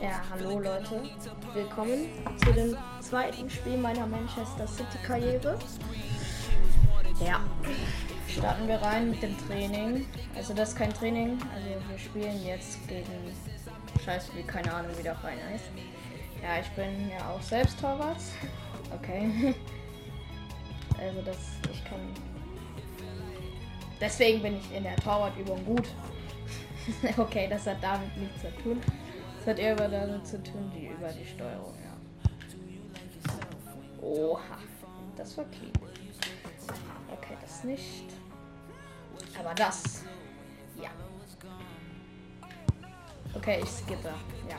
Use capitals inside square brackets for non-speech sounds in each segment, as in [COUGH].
Ja, hallo Leute. Willkommen zu dem zweiten Spiel meiner Manchester City Karriere. Ja, starten wir rein mit dem Training. Also das ist kein Training, also wir spielen jetzt gegen Scheiße, wie keine Ahnung, wie der Verein heißt. Ja, ich bin ja auch selbst Torwart. Okay. [LAUGHS] Also das, ich kann. Deswegen bin ich in der Torwartübung gut. [LAUGHS] okay, das hat damit nichts zu tun. Das hat eher damit zu tun, die über die Steuerung, ja. Oha, das war clean. Okay, das nicht. Aber das. Ja. Okay, ich skippe. Ja.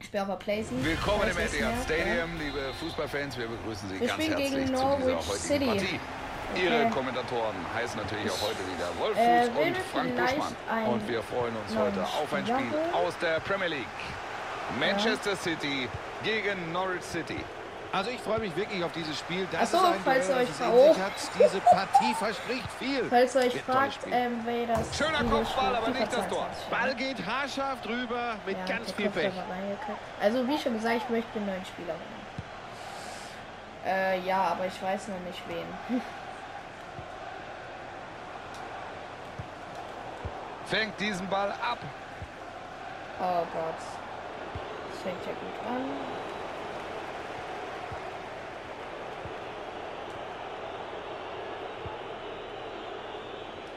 Ich bin auf der Playsee. Willkommen im Etihad Stadium, liebe Fußballfans. Wir begrüßen Sie Wir ganz herzlich gegen zu dieser Norwich heutigen City. Partie. Ihre. Kommentatoren heißen natürlich auch heute wieder Wolf Äh, und Frank Buschmann. Und wir freuen uns heute auf ein Spiel aus der Premier League. Manchester City gegen Norwich City. Also ich freue mich wirklich auf dieses Spiel. Das Ach so, ist ein falls Duell, ihr euch hat. Diese Partie verspricht viel. Falls ihr euch Wird fragt, ähm, wer das Schöner Kopfball, aber nicht das Tor. 22 war. Ball geht haarscharf drüber mit Ja, ganz viel Pech. Also wie schon gesagt, ich möchte einen neuen Spieler holen. Äh, ja, aber ich weiß noch nicht wen. [LAUGHS] Fängt diesen Ball ab. Oh Gott. Das fängt ja gut an.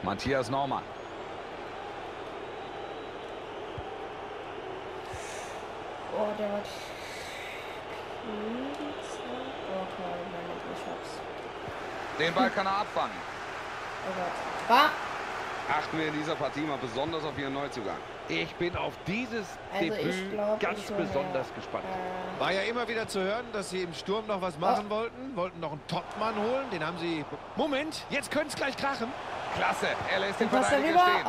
Matthias Normann. Oh, der hat. Oh, toll, meine ich hab's. Den Ball kann er abfangen. Oh Gott. War. Achten wir in dieser Partie mal besonders auf Ihren Neuzugang. Ich bin auf dieses Also ich Debüt glaube, ganz besonders mir, gespannt. Äh, War ja immer wieder zu hören, dass sie im Sturm noch was machen wollten. Wollten noch einen Topmann holen. Den haben sie... Moment, jetzt könnte es gleich krachen. Klasse, er lässt den was Verteidiger stehen.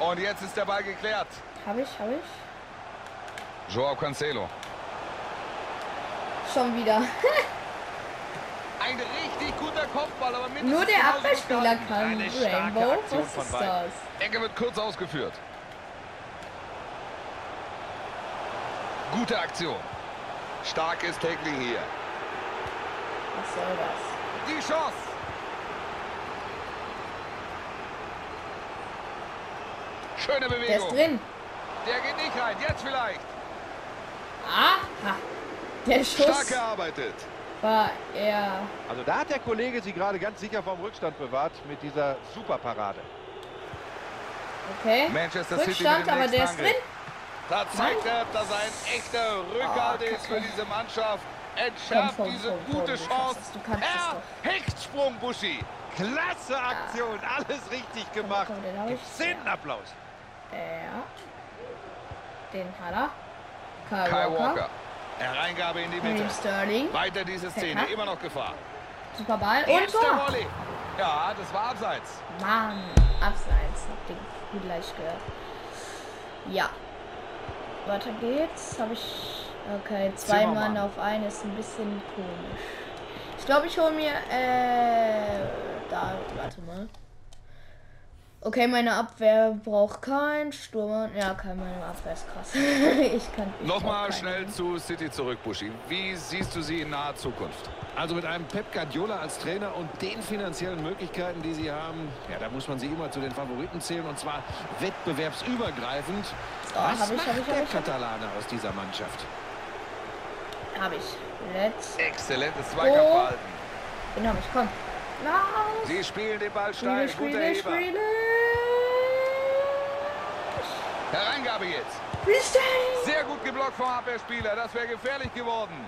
Oh. Und jetzt ist der Ball geklärt. Hab ich, hab ich. Joao Cancelo. Schon wieder. [LAUGHS] Ein richtig guter Kopfball, aber mindestens Nur der Abwehrspieler kann Rainbow. Was ist das? Ecke wird kurz ausgeführt. Gute Aktion. Starkes Tackling hier. Was soll das? Die Chance. Schöne Der ist Bewegung. drin. Der geht nicht rein. Jetzt vielleicht. Aha. Der Stark Schuss gearbeitet. War eher. Also da hat der Kollege sie gerade ganz sicher vom Rückstand bewahrt mit dieser Superparade. Okay. Manchester City Rückstand, aber der ist drin. Da zeigt er, dass er ein echter Rückhalt Oh, ist für diese Mannschaft. Entschärft Komm, komm, diese komm, komm, gute Chance. du kannst doch. Hechtsprung, Buschi. Klasse Aktion, alles richtig gemacht. komm, den. Szenenapplaus. Ja. Den hat er. Kyle, Kai Walker. Walker. Hereingabe in die Mitte. Sterling. Weiter diese Szene. Pekka. Immer noch Gefahr. Super Ball. Und Tor. Volley. Ja, das war abseits. Mann. Abseits. Hab den gut leicht gehört. Ja. Weiter geht's. Habe ich. Okay, zwei. Mann auf einen ist ein bisschen komisch. Ich glaube, ich hole mir. Äh. Da. Warte mal. Okay, meine Abwehr braucht keinen Sturm. Ja, kein meine Abwehr ist krass. [LAUGHS] ich kann. ich Nochmal schnell zu City zurück, Buschi. Wie siehst du sie in naher Zukunft? Also mit einem Pep Guardiola als Trainer und den finanziellen Möglichkeiten, die sie haben, ja, da muss man sie immer zu den Favoriten zählen und zwar wettbewerbsübergreifend. So, Was ich, macht ich, der ich, hab Katalane aus dieser Mannschaft? ich. Hab ich. Let's. Exzellentes Zweikampfverhalten. Den hab ich. Komm. Lauf. Sie spielen den Ball Spiele, steil. Guter spiele, Heber. Hereingabe jetzt. Sehr gut geblockt vom Abwehrspieler. Das wäre gefährlich geworden.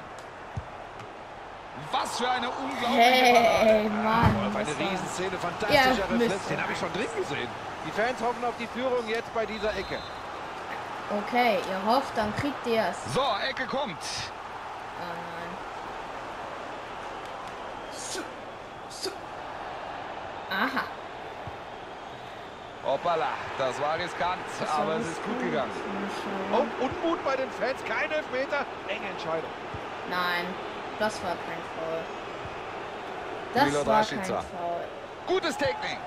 Was für eine unglaubliche. Hey, Mann. Auf eine Riesenszene, fantastischer Ja, Reflex. Den habe ich schon drin gesehen. Die Fans hoffen auf die Führung jetzt bei dieser Ecke. Okay, ihr hofft, dann kriegt ihr es. So, Ecke kommt. Oh nein. Aha. Hoppala, das war riskant, aber es ist gut gegangen. Oh, Unmut bei den Fans, kein Elfmeter. Enge Entscheidung. Nein, das war kein Foul. Das Milot war kein Foul. Gutes Tackling.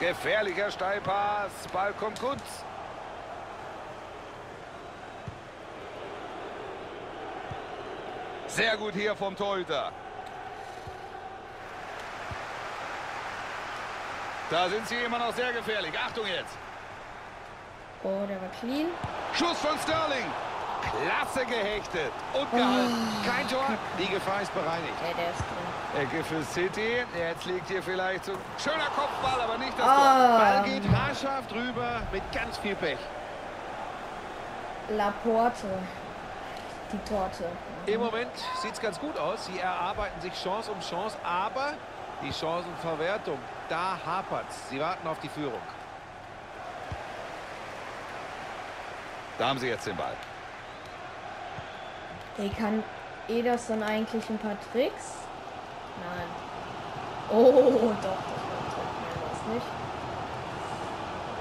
Gefährlicher Steilpass. Ball kommt gut. Sehr gut hier vom Torhüter. Da sind sie immer noch sehr gefährlich. Achtung jetzt. Oh, der war clean. Schuss von Sterling. Klasse gehechtet und gehalten. Kein Tor. Die Gefahr ist bereinigt. Ja, der ist drin. Ecke für City. Jetzt liegt hier vielleicht so schöner Kopfball, aber nicht das Tor. Ball Ah, geht haarscharf drüber mit ganz viel Pech. Laporte. Die Torte. Im Moment sieht es ganz gut aus. Sie erarbeiten sich Chance um Chance, aber die Chancenverwertung, da hapert's. Sie warten auf die Führung. Da haben sie jetzt den Ball. Ey, kann Ederson eigentlich ein paar Tricks? Nein. Oh, doch, das war ein Trick. Nein, das nicht.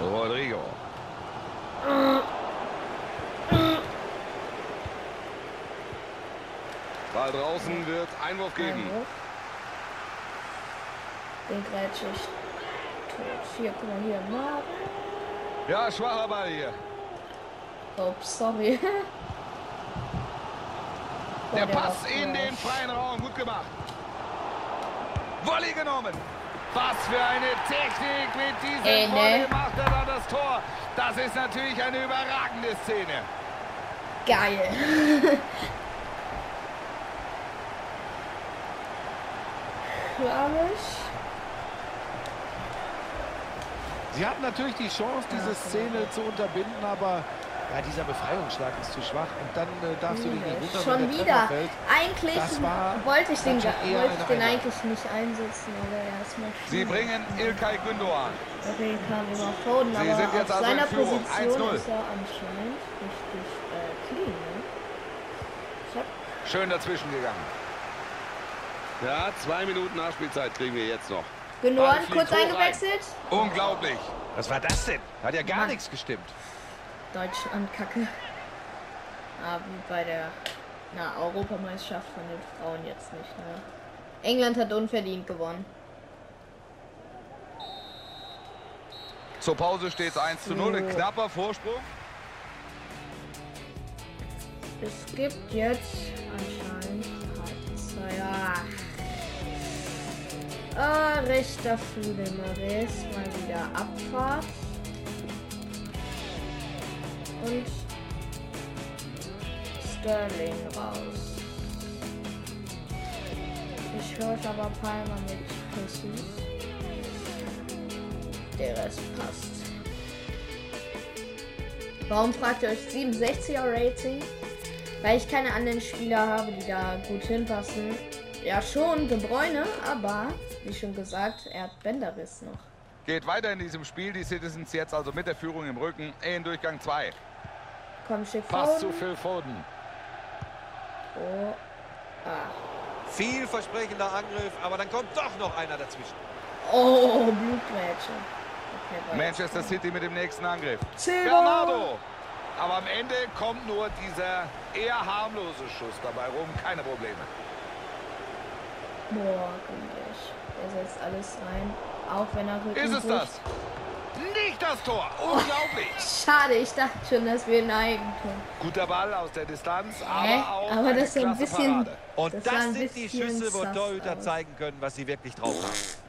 Rodrigo. Ball draußen wird Einwurf geben. Einwurf. Den grätsch ich. Tot. Hier, guck mal hier. Marvin. Ja, schwacher Ball hier. Ups, sorry. [LAUGHS] Boah, Der war Pass in den freien Raum. Gut gemacht. Volley genommen. Was für eine Technik mit diesem Ey, ne? Volley macht er da das Tor. Das ist natürlich eine überragende Szene. Geil. [LAUGHS] Flamisch. Sie hatten natürlich die Chance, diese Ja, Szene zu unterbinden, aber ja, dieser Befreiungsschlag ist zu schwach. Und dann äh, darfst du dich nicht wundern, Schon wenn der wieder. Eigentlich wollte ich den, schon wollte ich den eigentlich nicht einsetzen, aber er ist mal Sie bringen Ilkay Gündoğan. Okay, kam über Foden, Sie aber sind jetzt auf also in seiner. Position 1-0. ist er anscheinend richtig äh, clean, ne? Schön dazwischen gegangen. Ja, zwei Minuten Nachspielzeit kriegen wir jetzt noch. Gündogan kurz hoch rein. eingewechselt. Unglaublich. Was war das denn? Hat ja gar Mann. nichts gestimmt. Deutschland kacke. Ah, wie bei der na, Europameisterschaft von den Frauen jetzt nicht, ne? England hat unverdient gewonnen. Zur Pause steht es 1 zu 0. Ein knapper Vorsprung. Es gibt jetzt anscheinend Halbzeit. Ah, rechter Flügel Marais mal wieder Abfahrt. Und Sterling raus. Ich höre aber Palmer mit Jesus. Der Rest passt. Warum fragt ihr euch 67er Rating? Weil ich keine anderen Spieler habe, die da gut hinpassen. Ja, schon De Bruyne, aber wie schon gesagt, er hat Bänderriss noch. Geht weiter in diesem Spiel. Die Citizens jetzt also mit der Führung im Rücken in Durchgang 2. Komm, schick Pass zu. Phil Foden. Oh. Ah. Vielversprechender Angriff, aber dann kommt doch noch einer dazwischen. Oh, Blutgrätsche. Okay. Manchester City mit dem nächsten Angriff. Silva. Bernardo. Aber am Ende kommt nur dieser eher harmlose Schuss dabei rum. Keine Probleme. Boah, günstig. Er setzt alles rein. Auch wenn er Rücken Ist es das? Nicht das Tor. Unglaublich. Schade, ich dachte schon, dass wir ein Eigentum. Guter Ball aus der Distanz, aber Hä? auch Aber eine das ist ein bisschen- Parade. Und Das das, sind die Schüsse, wo Torhüter zeigen können, was sie wirklich drauf haben.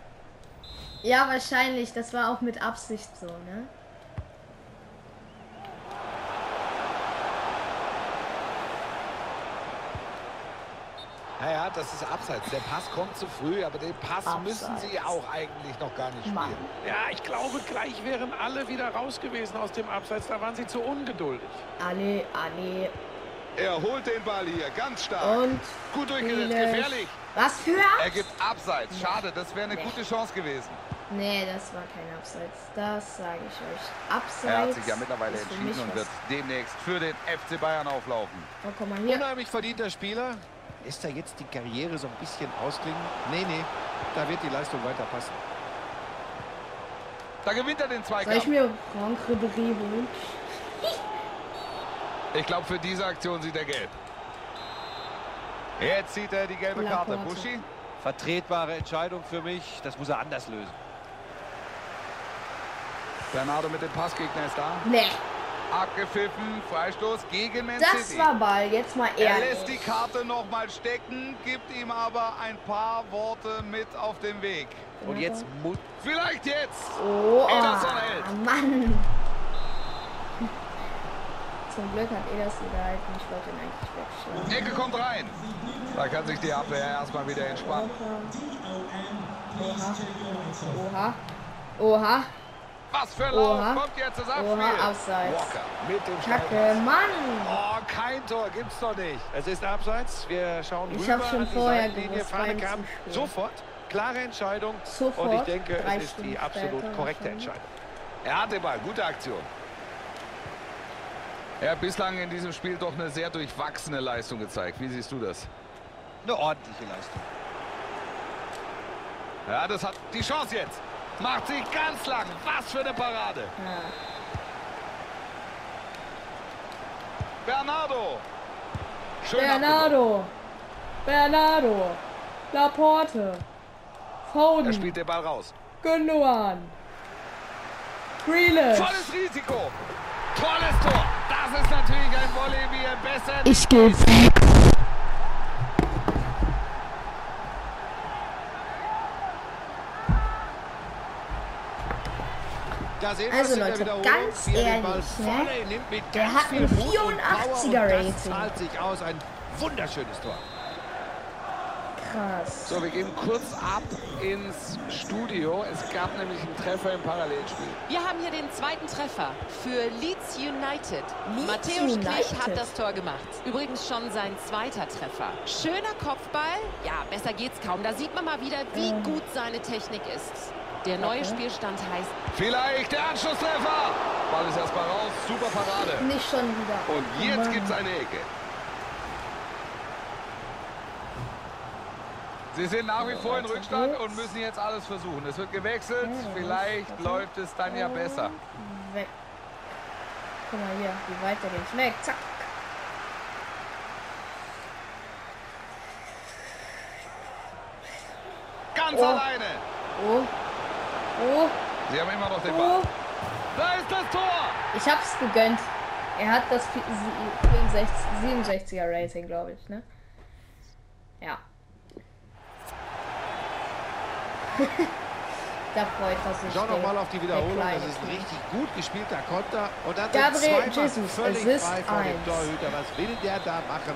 Ja, wahrscheinlich. Das war auch mit Absicht so, ne? Naja, das ist abseits. Der Pass kommt zu früh, aber den Pass Abseits. müssen sie auch eigentlich noch gar nicht spielen. Mann. Ja, ich glaube, gleich wären alle wieder raus gewesen aus dem Abseits. Da waren sie zu ungeduldig. Alle, alle. Er holt den Ball hier, ganz stark. Und Gut durchgesetzt, gefährlich. Was für Er Abs gibt Abseits. Schade, das wäre eine Nee. gute Chance gewesen. Nee, das war kein Abseits. Das sage ich euch. Abseits. Er hat sich ja mittlerweile entschieden und wird demnächst für den FC Bayern auflaufen. Oh, guck mal hier. Unheimlich verdienter Spieler. Lässt er jetzt die Karriere so ein bisschen ausklingen? Nee, nee. Da wird die Leistung weiter passen. Da gewinnt er den Soll ich Zweikampf. mir Franck Ribéry holen? Ich glaube, für diese Aktion sieht er gelb. Jetzt sieht er die gelbe Karte. Buschi? Vertretbare Entscheidung für mich, das muss er anders lösen. Bernardo mit dem Passgegner ist da. Nee, Abgepfiffen, Freistoß gegen Man das City. war Ball. Jetzt mal er lässt die ehrlich. Karte noch mal stecken, gibt ihm aber ein paar Worte mit auf den Weg. Und jetzt muss Vielleicht jetzt. Oh, hält. Mann. [LAUGHS] Zum Glück hat Ederson gehalten. Ich wollte ihn eigentlich wegschlagen. Ecke kommt rein. Da kann sich die Abwehr erstmal wieder entspannen. Oha. Oha. Was für ein Oha. Lauf kommt jetzt das Abspiel. Oha, abseits. Walker mit dem Kacke. Mann. Oh, kein Tor gibt's doch nicht. Es ist abseits. Wir schauen Ich rüber hab schon an die vorher gewusst, Fahne kam sofort. Klare Entscheidung. Sofort. Und ich denke, Drei es ist die Stunden absolut später korrekte. Entscheidung. Er hat den Ball, gute Aktion. Er hat bislang in diesem Spiel doch eine sehr durchwachsene Leistung gezeigt. Wie siehst du das? Eine ordentliche Leistung. Ja, das hat die Chance jetzt. Macht sich ganz lang. Was für eine Parade. Ja. Bernardo. Schön. Bernardo. Bernardo. Laporte. Er Foden. spielt den Ball raus. Gündogan. Grealish. Volles Risiko. Tolles Tor. Das ist natürlich ein Volley, wie er besser... Ich geh weg. Also, Leute, ganz er ehrlich, ne? Der hat ein Mut und 84er Power und Rating. Das zahlt sich aus. Ein wunderschönes Tor. Krass. So, wir gehen kurz ab ins Studio. Es gab nämlich einen Treffer im Parallelspiel. Wir haben hier den zweiten Treffer für Leeds United. Leeds Matthäus United. hat das Tor gemacht. Übrigens schon sein zweiter Treffer. Schöner Kopfball. Ja, besser geht's kaum. Da sieht man mal wieder, wie Ähm. gut seine Technik ist. Der neue Okay. Spielstand heißt Vielleicht der Anschlusstreffer. Ball ist erstmal raus. Super Parade. Nicht schon wieder. Und jetzt Mann. gibt es eine Ecke. Sie sind nach wie vor in Rückstand und müssen jetzt alles versuchen. Es wird gewechselt. Vielleicht läuft es dann ja besser. Weg. Guck mal hier, wie weit er den schmeckt. Zack. Ganz Oh. alleine. Oh. Oh. Sie haben immer noch den Oh. Ball. Da ist das Tor. Ich hab's gegönnt. Er hat das vi- sie- 64 67er Rating, glaube ich, ne? Ja. [LAUGHS] da freut er sich. Schau noch der- mal auf die der Wiederholung. Das ist ein richtig gut gespielter Konter. Und dann Gabriel sind zwei Jesus, völlig frei vor dem. Torhüter. Was will der da machen?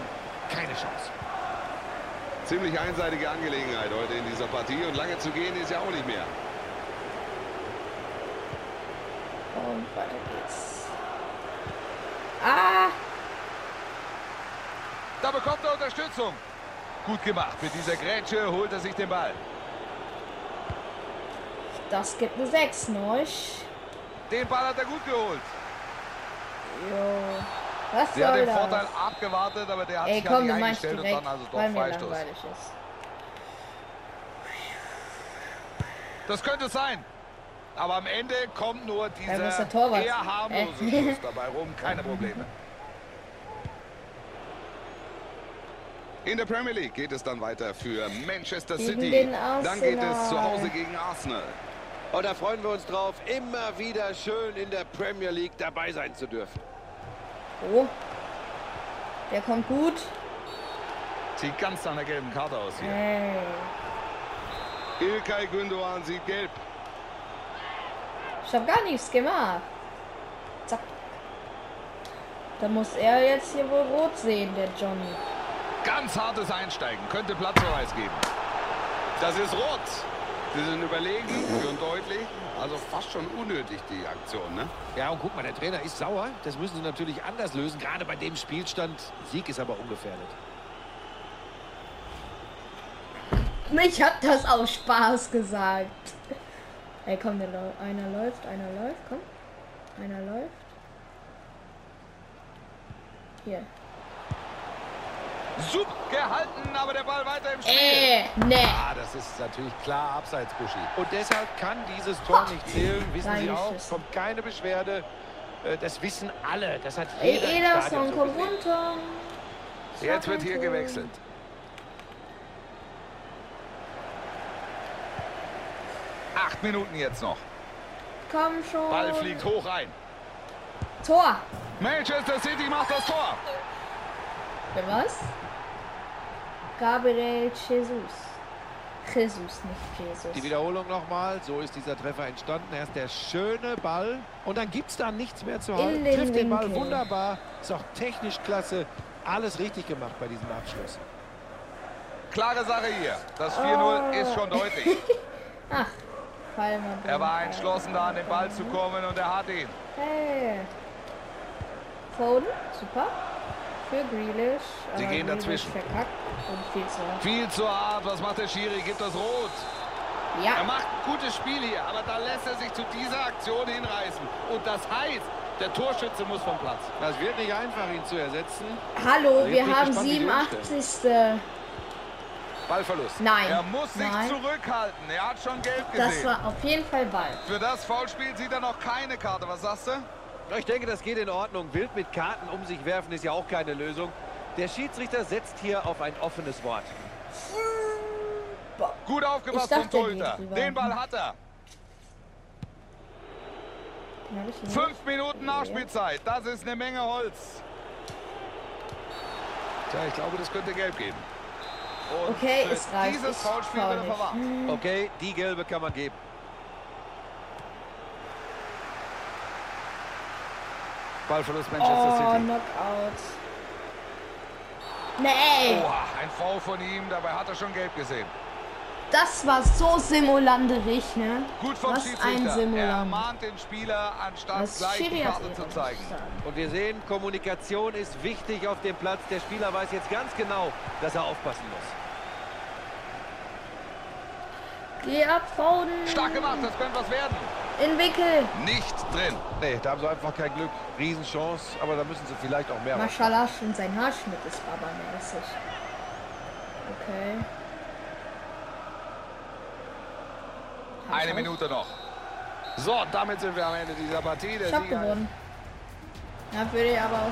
Keine Chance. Ziemlich einseitige Angelegenheit heute in dieser Partie und lange zu gehen ist ja auch nicht mehr. Und weiter geht's. Ah! Da bekommt er Unterstützung. Gut gemacht. Mit dieser Grätsche holt er sich den Ball. Das gibt eine 6, ne? Den Ball hat er gut geholt. Jo. Was hat soll den Vorteil das? abgewartet, aber der hat Ey, sich komm, nicht eingestellt und direkt, dann also doch Freistoß. Das könnte sein. Aber am Ende kommt nur dieser der Torwart? eher harmlose Äh. Schuss dabei rum. Keine Probleme. In der Premier League geht es dann weiter für Manchester Gegen City. Dann geht es Arsenal. zu Hause gegen Arsenal. Und da freuen wir uns drauf, immer wieder schön in der Premier League dabei sein zu dürfen. Oh. Der kommt gut. Sieht ganz nach einer gelben Karte aus hier. Ey. Ilkay Gündoğan sieht gelb. Ich hab gar nichts gemacht. Zack. Da muss er jetzt hier wohl rot sehen, der Johnny. Ganz hartes Einsteigen. Könnte Platzverweis geben. Das ist rot. Sie sind überlegen, führen deutlich. Also fast schon unnötig, die Aktion, ne? Ja, und guck mal, der Trainer ist sauer. Das müssen sie natürlich anders lösen, gerade bei dem Spielstand. Sieg ist aber ungefährdet. Ich hab das aus Spaß gesagt. Ey, komm, der Läu- einer läuft, einer läuft, komm. Einer läuft. Hier. Super gehalten, aber der Ball weiter im Spiel. Äh, ne. Ah, das ist natürlich klar abseits, Buschi. Und deshalb kann dieses Tor nicht zählen. Wissen Sie auch, Reingeschissen. kommt keine Beschwerde. Äh, Das wissen alle. Das hat Ey, jeder im Ederson, so komm runter. Jetzt wird hier Tor. gewechselt. Acht Minuten jetzt noch. Komm schon. Ball fliegt hoch ein. Tor. Manchester City macht das Tor. Wer was? Gabriel Jesus. Jesus, nicht Jesus. Die Wiederholung nochmal. So ist dieser Treffer entstanden. Erst der schöne Ball. Und dann gibt es da nichts mehr zu halten. den Trifft den Ball Winkel. wunderbar. Ist auch technisch klasse. Alles richtig gemacht bei diesem Abschluss. Klare Sache hier. Das 4-0 ist schon [LAUGHS] deutlich. Ach, mal Er war entschlossen, da an den Ball zu kommen und er hat ihn. Hey. Foden, super. Für Grealish. Sie gehen Grealish dazwischen. Verkackt und viel zu hart. Viel zu hart. Was macht der Schiri? Gibt das Rot. Er Ja, macht ein gutes Spiel hier, aber da lässt er sich zu dieser Aktion hinreißen. Und das heißt, der Torschütze muss vom Platz. Das wird nicht einfach, ihn zu ersetzen. hallo, wir haben gespannt, wie die 87. Ballverlust. Nein. Er muss sich Nein. zurückhalten. Er hat schon gelb Das gesehen. war auf jeden Fall Ball. Für das Foulspiel sieht er noch keine Karte. Was sagst du? Ich denke, das geht in Ordnung. Wild mit Karten um sich werfen ist ja auch keine Lösung. Der Schiedsrichter setzt hier auf ein offenes Wort. Gut aufgepasst vom Torhüter. Den Ball hat er. Fünf Minuten Nachspielzeit. Das ist eine Menge Holz. Tja, ich glaube, das könnte gelb geben. Und Okay, es reicht. Dieses Ich Foulspiel faul wird er nicht. verwarnt. Okay, die gelbe kann man geben. Ballverlust Manchester Oh, City. Knockout. Nee, Oha, ein Foul von ihm. Dabei hat er schon gelb gesehen. Das war so simulanderig, ne? Gut vom Was ein. Er mahnt den Spieler, anstatt Was gleich die Karte zu zeigen. Und wir sehen, Kommunikation ist wichtig auf dem Platz. Der Spieler weiß jetzt ganz genau, dass er aufpassen muss. Geh ab, Foden. Stark gemacht, das könnte was werden. In Wickel. Nicht drin. Nee, da haben sie einfach kein Glück. Riesenchance, aber da müssen sie vielleicht auch mehr machen. Maschallah, schon sein Haarschnitt ist barbermäßig. Okay. Hab ich Eine. Minute noch. So, damit sind wir am Ende dieser Partie. Der Ich hab Sieger gewonnen. Ja, würde aber aus